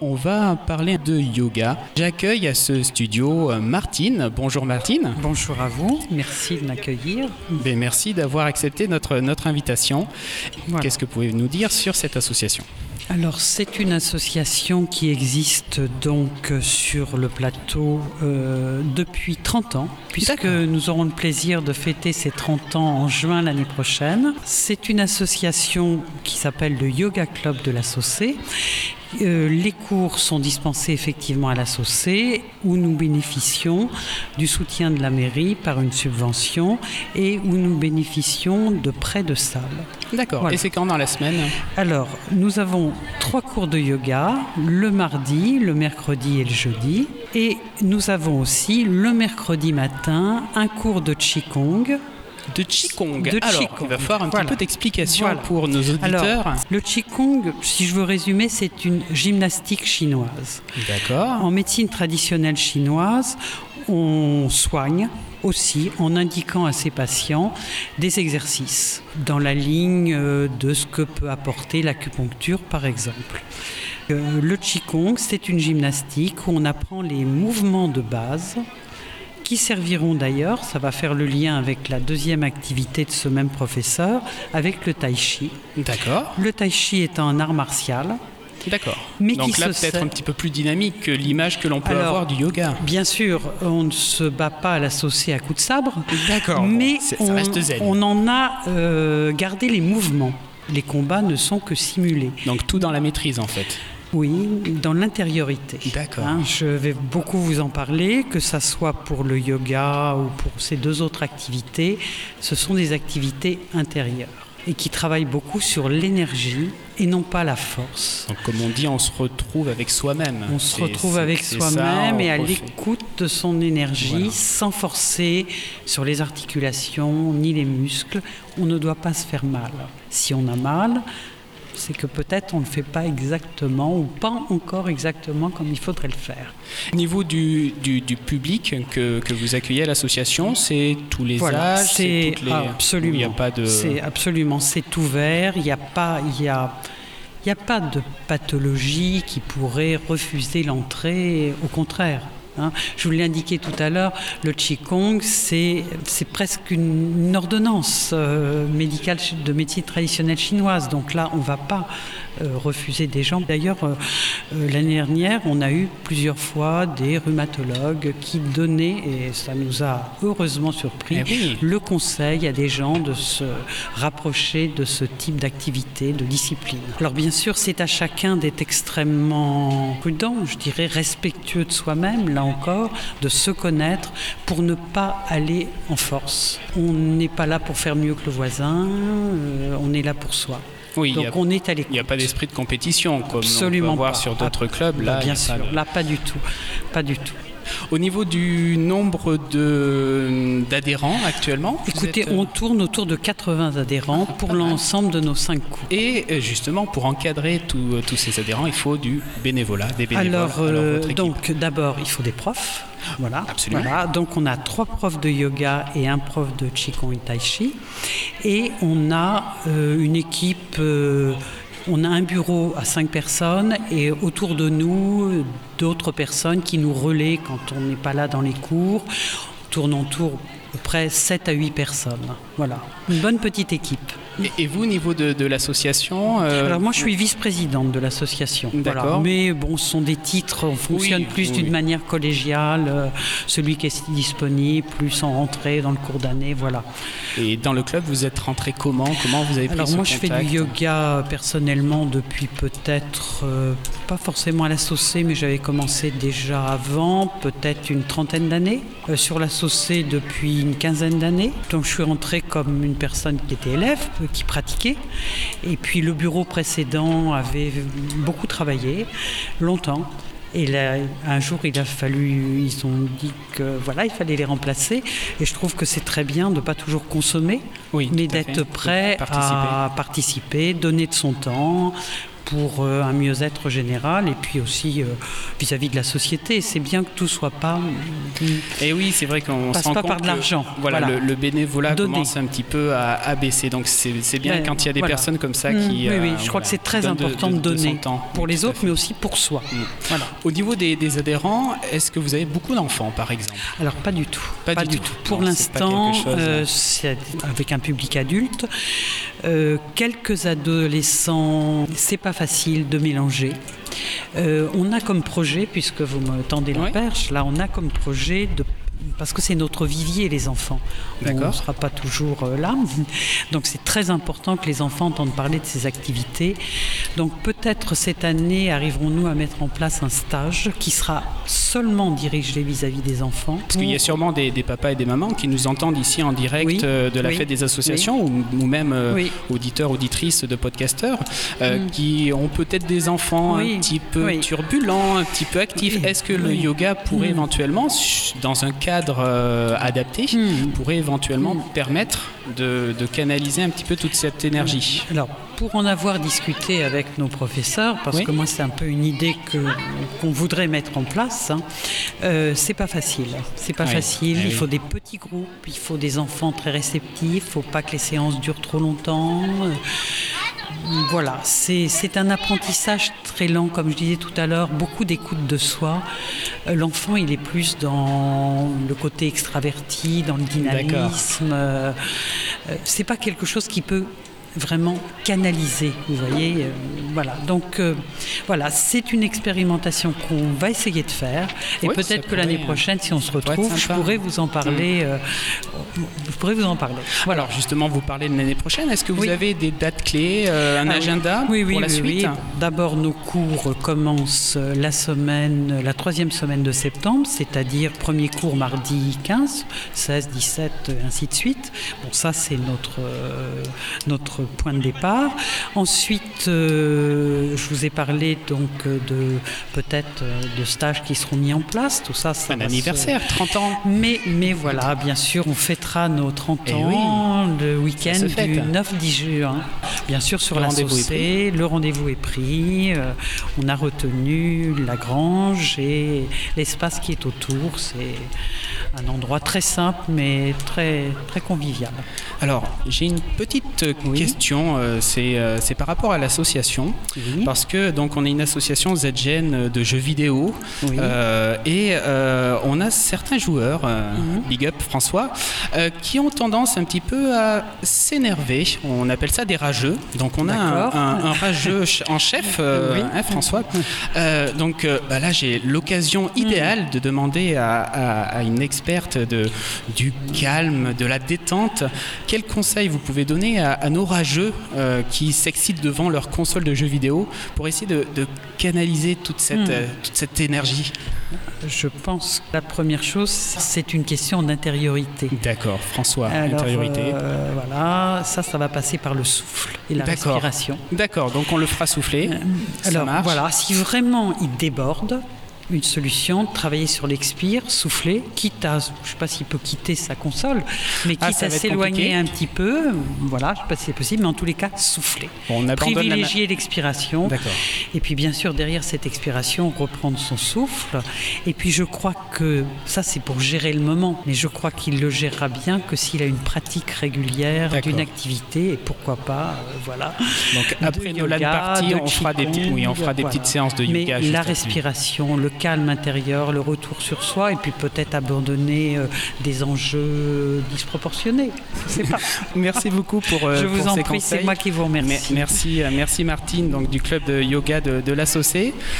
On va parler de yoga. J'accueille à ce studio euh, Martine. Bonjour Martine. Bonjour à vous, merci de m'accueillir. Ben, merci d'avoir accepté notre, notre invitation. Voilà. Qu'est-ce que pouvez-vous nous dire sur cette association? Alors c'est une association qui existe donc sur le plateau euh, depuis 30 ans, puisque nous aurons le plaisir de fêter ces 30 ans en juin l'année prochaine. C'est une association qui s'appelle le Yoga Club de la Saucée. Euh, les cours sont dispensés effectivement à la Saucée, où nous bénéficions du soutien de la mairie par une subvention et où nous bénéficions de prêts de salle. D'accord. Voilà. Et c'est quand dans la semaine? Alors, nous avons trois cours de yoga, le mardi, le mercredi et le jeudi. Et nous avons aussi le mercredi matin un cours de Qigong. De Qigong. De Alors, Qigong. il va falloir un Voilà. petit peu d'explication Voilà. pour nos auditeurs. Alors, le Qigong, si je veux résumer, c'est une gymnastique chinoise. D'accord. En médecine traditionnelle chinoise, on soigne aussi en indiquant à ses patients des exercices dans la ligne euh, de ce que peut apporter l'acupuncture par exemple. Euh, Le Qigong, c'est une gymnastique où on apprend les mouvements de base qui serviront d'ailleurs, ça va faire le lien avec la deuxième activité de ce même professeur, avec le tai chi. D'accord. Le tai chi est un art martial D'accord. Mais Donc qui là, peut-être sert- un petit peu plus dynamique que l'image que l'on peut Alors, avoir du yoga. Bien sûr, on ne se bat pas à la saucée à coups de sabre, D'accord. mais Bon, c'est- ça on, reste zen. on en a euh, gardé les mouvements. Les combats ne sont que simulés. Donc tout dans la maîtrise en fait. Oui, dans l'intériorité. D'accord. Hein, je vais beaucoup vous en parler, que ça soit pour le yoga ou pour ces deux autres activités. Ce sont des activités intérieures et qui travaillent beaucoup sur l'énergie et non pas la force. Donc comme on dit, on se retrouve avec soi-même. On se retrouve avec soi-même et à l'écoute de son énergie Voilà. sans forcer sur les articulations ni les muscles. On ne doit pas se faire mal. Si on a mal, c'est que peut-être on ne le fait pas exactement ou pas encore exactement comme il faudrait le faire. Au niveau du, du, du public que, que vous accueillez à l'association, c'est tous les Voilà, âges, c'est les... absolument. Il n'y a pas de... C'est absolument, c'est ouvert. Il n'y a pas, il y a, il y a pas de pathologie qui pourrait refuser l'entrée. Au contraire. Hein. Je vous l'ai indiqué tout à l'heure, le Qigong, c'est presque une, ordonnance euh, médicale de médecine traditionnelle chinoise. Donc là, on ne va pas refuser des gens. D'ailleurs, euh, euh, l'année dernière, on a eu plusieurs fois des rhumatologues qui donnaient, et ça nous a heureusement surpris, Eh oui. le conseil à des gens de se rapprocher de ce type d'activité, de discipline. Alors bien sûr, c'est à chacun d'être extrêmement prudent, je dirais respectueux de soi-même, là encore, de se connaître pour ne pas aller en force. On n'est pas là pour faire mieux que le voisin, euh, on est là pour soi. Oui, Donc n'y a, on est à l'écoute. il y a pas d'esprit de compétition comme Absolument on peut voir sur d'autres Ah, clubs. Là, bah, bien sûr, de- là pas du tout, pas du tout. Au niveau du nombre d'adhérents actuellement Écoutez, êtes, euh, on tourne autour de 80 adhérents pour l'ensemble de nos cinq cours. Et euh, justement, pour encadrer tous euh, tous ces adhérents, il faut du bénévolat, des bénévoles. Alors, euh, donc d'abord, il faut des profs. Voilà. Absolument. Voilà. Donc, on a trois profs de yoga et un prof de Qigong et Tai Chi. Et on a euh, une équipe. euh, on a un bureau à cinq personnes et autour de nous, d'autres personnes qui nous relaient quand on n'est pas là dans les cours. On tourne en tour à peu près 7 à 8 personnes. Voilà. Une bonne petite équipe. Et, et vous, au niveau de, de l'association euh, Alors moi je suis vice-présidente de l'association. Voilà. D'accord. Mais bon, ce sont des titres, on fonctionne Oui, plus oui, d'une manière collégiale, euh, celui qui est disponible, plus en rentrée dans le cours d'année, voilà. Et dans le club, vous êtes rentré comment? Comment vous avez pris Alors moi je fais du yoga personnellement depuis peut-être, euh, pas forcément à la Saucée, mais j'avais commencé déjà avant, peut-être une trentaine d'années. Euh, sur la Saucée depuis une quinzaine d'années. Donc je suis rentrée comme une personne qui était élève, euh, qui pratiquait. Et puis le bureau précédent avait beaucoup travaillé, longtemps. Et là, un jour, il a fallu, ils ont dit que voilà, il fallait les remplacer. Et je trouve que c'est très bien de ne pas toujours consommer, Oui, mais d'être prêt Participer. à participer, donner de son temps pour euh, un mieux-être général et puis aussi euh, vis-à-vis de la société. C'est bien que tout soit pas. Et oui, c'est vrai qu'on passe se rend pas compte par de l'argent. Voilà, Voilà. Le, le bénévolat Donner. commence un petit peu à, à baisser. Donc c'est bien Ouais, quand il y a des voilà. personnes comme ça Mm, qui. oui, euh, oui, je crois que c'est très important de, de- de son donner temps. pour Oui, les autres, mais aussi pour soi. Mm. Voilà. Au niveau des, des adhérents, est-ce que vous avez beaucoup d'enfants, par exemple? Alors pas du tout. Pas du tout. Pour l'instant, chose, euh, hein. c'est avec un public adulte. Euh, quelques adolescents, c'est pas facile de mélanger. Euh, on a comme projet, puisque vous me tendez la Oui. perche, là on a comme projet de parce que c'est notre vivier, les enfants. On ne sera pas toujours euh, là. Donc c'est très important que les enfants entendent parler de ces activités. Donc peut-être cette année arriverons-nous à mettre en place un stage qui sera seulement dirigé vis-à-vis des enfants. Parce qu'il y a sûrement des, des papas et des mamans qui nous entendent ici en direct Oui, euh, de la oui, fête des associations ou, ou même euh, auditeurs, auditrices de podcasteurs euh, Mm. qui ont peut-être des enfants un petit peu turbulents, un petit peu actifs. Est-ce que le yoga pourrait Mm. éventuellement, dans un cadre euh, adapté, Mm. pourrait éventuellement Mm. permettre de, de canaliser un petit peu toute cette énergie Alors, pour en avoir discuté avec nos professeurs, parce Oui. que moi c'est un peu une idée que qu'on voudrait mettre en place, hein, euh, c'est pas facile. C'est pas Oui. facile. Eh il oui. faut des petits groupes, il faut des enfants très réceptifs, il faut pas que les séances durent trop longtemps. Euh, Voilà, c'est un apprentissage très lent, comme je disais tout à l'heure, beaucoup d'écoute de soi. Euh, L'enfant, il est plus dans le côté extraverti, dans le dynamisme. Euh, c'est pas quelque chose qui peut vraiment canaliser, vous voyez. euh, voilà, donc euh, voilà, c'est une expérimentation qu'on va essayer de faire. Et Oui, peut-être que l'année euh, prochaine, si on se retrouve, je pourrais vous en parler. euh, je pourrais vous en parler. Voilà. Alors justement, vous parlez de l'année prochaine. Est-ce que vous Oui. avez des dates clés, euh, un Ah agenda oui, oui, pour la oui, suite. D'abord, nos cours commencent la semaine, la troisième semaine de septembre, c'est-à-dire premier cours mardi 15, 16, 17, et ainsi de suite. Bon, ça, c'est notre, euh, notre point de départ. Ensuite, euh, je vous ai parlé donc euh, de peut-être euh, de stages qui seront mis en place. Tout ça, ça Un se- anniversaire, 30 ans. mais, mais voilà, bien sûr, on fêtera nos 30 Eh ans le week-end du 9-10 juin. Bien sûr, sur Le la Saucée, le rendez-vous est pris. euh, on a retenu la grange et l'espace qui est autour. C'est un endroit très simple, mais très, très convivial. Alors, j'ai une petite Oui. Question, euh, c'est euh, c'est par rapport à l'association, Oui. parce que donc on est une association ZGN de jeux vidéo, Oui. euh, et on a certains joueurs, Mhm. big up François, qui ont tendance un petit peu à s'énerver. On appelle ça des rageux. Donc on a un, D'accord. un- un rageux en chef, hein, François. Donc bah là j'ai l'occasion idéale de demander à, à- à une experte de, du calme, de la détente, quels conseils vous pouvez donner à, à nos rageux euh, qui s'excitent devant leur console de jeux vidéo pour essayer de, de canaliser toute cette, Hmm. euh, toute cette énergie Je pense que la première chose, c'est une question d'intériorité. D'accord, François, Alors, intériorité. euh, voilà, ça, ça va passer par le souffle et la D'accord. respiration. D'accord, donc on le fera souffler. Ça Alors marche. voilà, si vraiment il déborde, une solution, travailler sur l'expire, souffler, quitte à, je ne sais pas s'il peut quitter sa console, mais Ah, quitte à s'éloigner un petit peu, voilà, je ne sais pas si c'est possible, mais en tous les cas, souffler. Bon, on Privilégier l'expiration. Et puis bien sûr, derrière cette expiration, reprendre son souffle. Et puis je crois que, ça c'est pour gérer le moment, mais je crois qu'il le gérera bien que s'il a une pratique régulière d'une activité, et pourquoi pas, euh, voilà. Donc après Nolan Party, de on fera des petites, oui, on fera des voilà. petites séances de Mais yoga. juste la respiration, le calme intérieur, le retour sur soi, et puis peut-être abandonner euh, des enjeux disproportionnés. Pas. Merci beaucoup pour, euh, Je vous en ces prie, c'est moi qui vous remercie. Merci, euh, merci Martine, donc du club de yoga de, de l'Assocé.